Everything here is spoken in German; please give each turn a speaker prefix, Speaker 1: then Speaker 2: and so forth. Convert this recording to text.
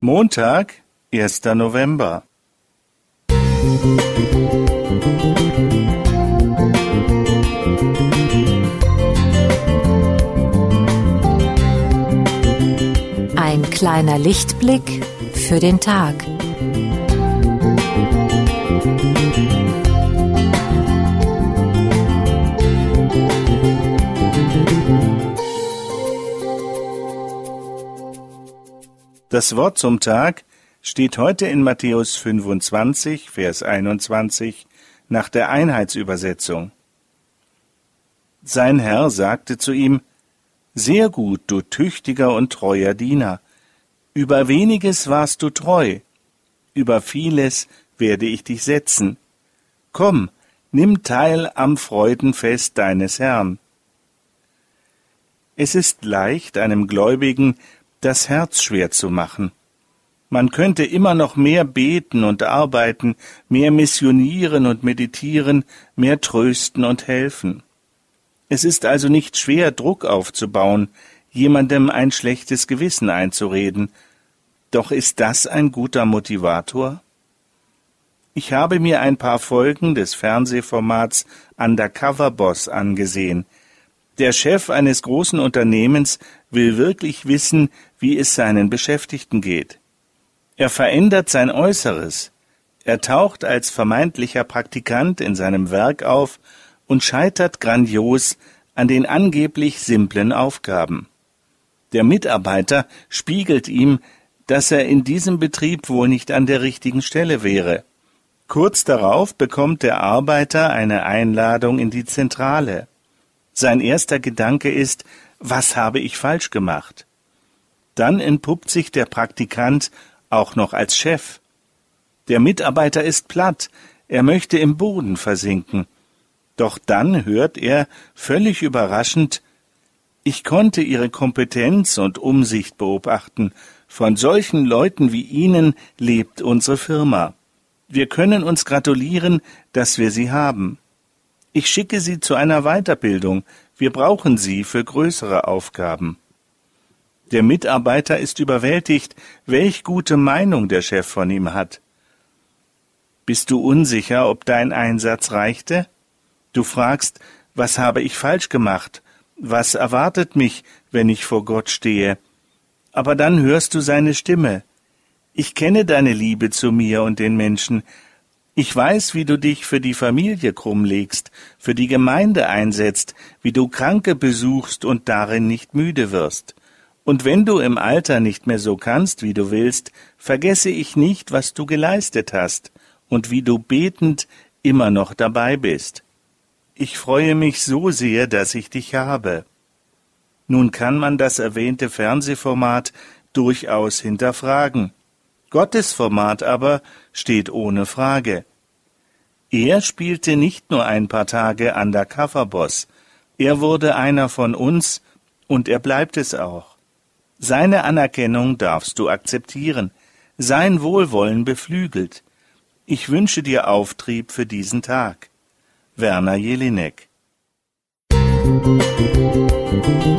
Speaker 1: Montag, erster November.
Speaker 2: Ein kleiner Lichtblick für den Tag.
Speaker 1: Das Wort zum Tag steht heute in Matthäus 25, Vers 21 nach der Einheitsübersetzung. Sein Herr sagte zu ihm, Sehr gut, du tüchtiger und treuer Diener. Über weniges warst du treu, über vieles werde ich dich setzen. Komm, nimm teil am Freudenfest deines Herrn. Es ist leicht, einem Gläubigen das Herz schwer zu machen. Man könnte immer noch mehr beten und arbeiten, mehr missionieren und meditieren, mehr trösten und helfen. Es ist also nicht schwer, Druck aufzubauen, jemandem ein schlechtes Gewissen einzureden. Doch ist das ein guter Motivator? Ich habe mir ein paar Folgen des Fernsehformats Undercover Boss angesehen. Der Chef eines großen Unternehmens will wirklich wissen, wie es seinen Beschäftigten geht. Er verändert sein Äußeres. Er taucht als vermeintlicher Praktikant in seinem Werk auf und scheitert grandios an den angeblich simplen Aufgaben. Der Mitarbeiter spiegelt ihm, dass er in diesem Betrieb wohl nicht an der richtigen Stelle wäre. Kurz darauf bekommt der Arbeiter eine Einladung in die Zentrale. Sein erster Gedanke ist, was habe ich falsch gemacht? Dann entpuppt sich der Praktikant auch noch als Chef. Der Mitarbeiter ist platt, er möchte im Boden versinken. Doch dann hört er, völlig überraschend, ich konnte Ihre Kompetenz und Umsicht beobachten. Von solchen Leuten wie Ihnen lebt unsere Firma. Wir können uns gratulieren, dass wir Sie haben. Ich schicke Sie zu einer Weiterbildung. Wir brauchen Sie für größere Aufgaben. Der Mitarbeiter ist überwältigt, welch gute Meinung der Chef von ihm hat. Bist du unsicher, ob dein Einsatz reichte? Du fragst, was habe ich falsch gemacht? Was erwartet mich, wenn ich vor Gott stehe? Aber dann hörst du seine Stimme. Ich kenne deine Liebe zu mir und den Menschen, ich weiß, wie du dich für die Familie krummlegst, für die Gemeinde einsetzt, wie du Kranke besuchst und darin nicht müde wirst. Und wenn du im Alter nicht mehr so kannst, wie du willst, vergesse ich nicht, was du geleistet hast und wie du betend immer noch dabei bist. Ich freue mich so sehr, dass ich dich habe. Nun kann man das erwähnte Fernsehformat durchaus hinterfragen. Gottes Format aber steht ohne Frage. Er spielte nicht nur ein paar Tage Undercover-Boss, er wurde einer von uns und er bleibt es auch. Seine Anerkennung darfst du akzeptieren, sein Wohlwollen beflügelt. Ich wünsche dir Auftrieb für diesen Tag. Werner Jelinek Musik